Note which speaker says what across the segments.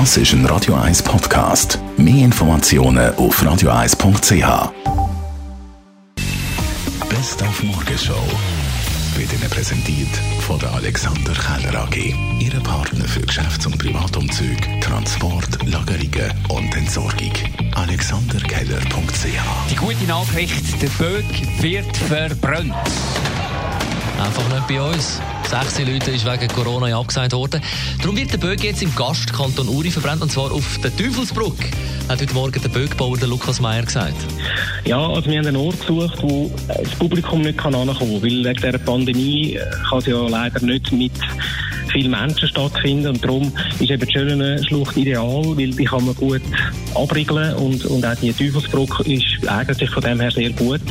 Speaker 1: Das ist ein Radio 1 Podcast. Mehr Informationen auf radio1.ch. Best auf Morgenshow wird Ihnen präsentiert von der Alexander Keller AG. Ihre Partner für Geschäfts- und Privatumzug, Transport, Lagerungen und Entsorgung. AlexanderKeller.ch
Speaker 2: Die gute Nachricht, der Böck wird verbrannt.
Speaker 3: Einfach nicht bei uns. Sechs Leute ist wegen Corona abgesagt worden. Darum wird der Böck jetzt im Gastkanton Uri verbrannt, und zwar auf der Teufelsbrück. Hat heute Morgen der Böckbauer der Lukas Meyer gesagt.
Speaker 4: Ja, also wir haben einen Ort gesucht, wo das Publikum nicht kann ankommen kann, weil wegen dieser Pandemie äh, kann es ja leider nicht mit vielen Menschen stattfinden und darum ist eben die Schöne-Schlucht ideal, weil die kann man gut abriegeln und, und auch die Teufelsbrücke ist eigentlich von dem her sehr gut.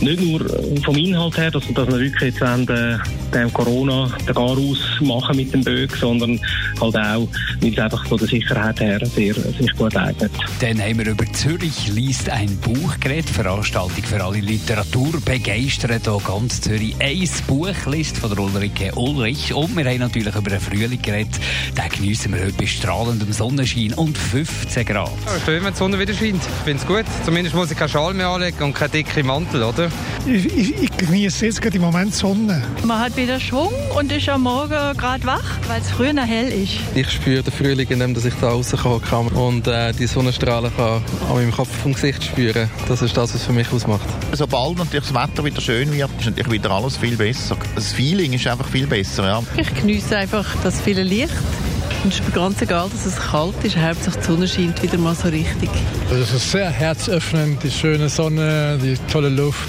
Speaker 4: Nicht nur vom Inhalt her, dass, dass wir wirklich jetzt wollen, äh, dem Corona den Garaus machen mit dem Böck, sondern halt auch, weil es einfach von der Sicherheit her sehr, sich gut eignet.
Speaker 2: Dann haben wir über Zürich liest ein Buch geredet, Veranstaltung für alle Literaturbegeisterte hier ganz Zürich. Ein Buchlist von der Ulrike Ulrich und wir haben natürlich über den Frühling geredet. Den geniessen wir heute bei strahlendem Sonnenschein und 15 Grad.
Speaker 5: Ja, schön, wenn die Sonne wieder scheint. Ich finde es gut. Zumindest muss ich keinen Schal mehr anlegen und keinen dicken Mantel, oder?
Speaker 6: Ich, ich, ich genieße jetzt gerade im Moment Sonne.
Speaker 7: Man hat wieder Schwung und ist am Morgen gerade wach, weil es früher noch hell ist.
Speaker 8: Ich spüre den Frühling, indem dass ich da rauskommen kann und äh, die Sonnenstrahlen kann an meinem Kopf vom Gesicht spüren. Das ist das, was für mich ausmacht.
Speaker 9: Sobald natürlich das Wetter wieder schön wird, ist natürlich wieder alles viel besser. Das Feeling ist einfach viel besser, ja.
Speaker 10: Ich genieße einfach das viele Licht. Und es ist mir ganz egal, dass es kalt ist. Hauptsache die Sonne scheint wieder mal so richtig.
Speaker 6: Es ist sehr herzöffnend, die schöne Sonne, die tolle Luft.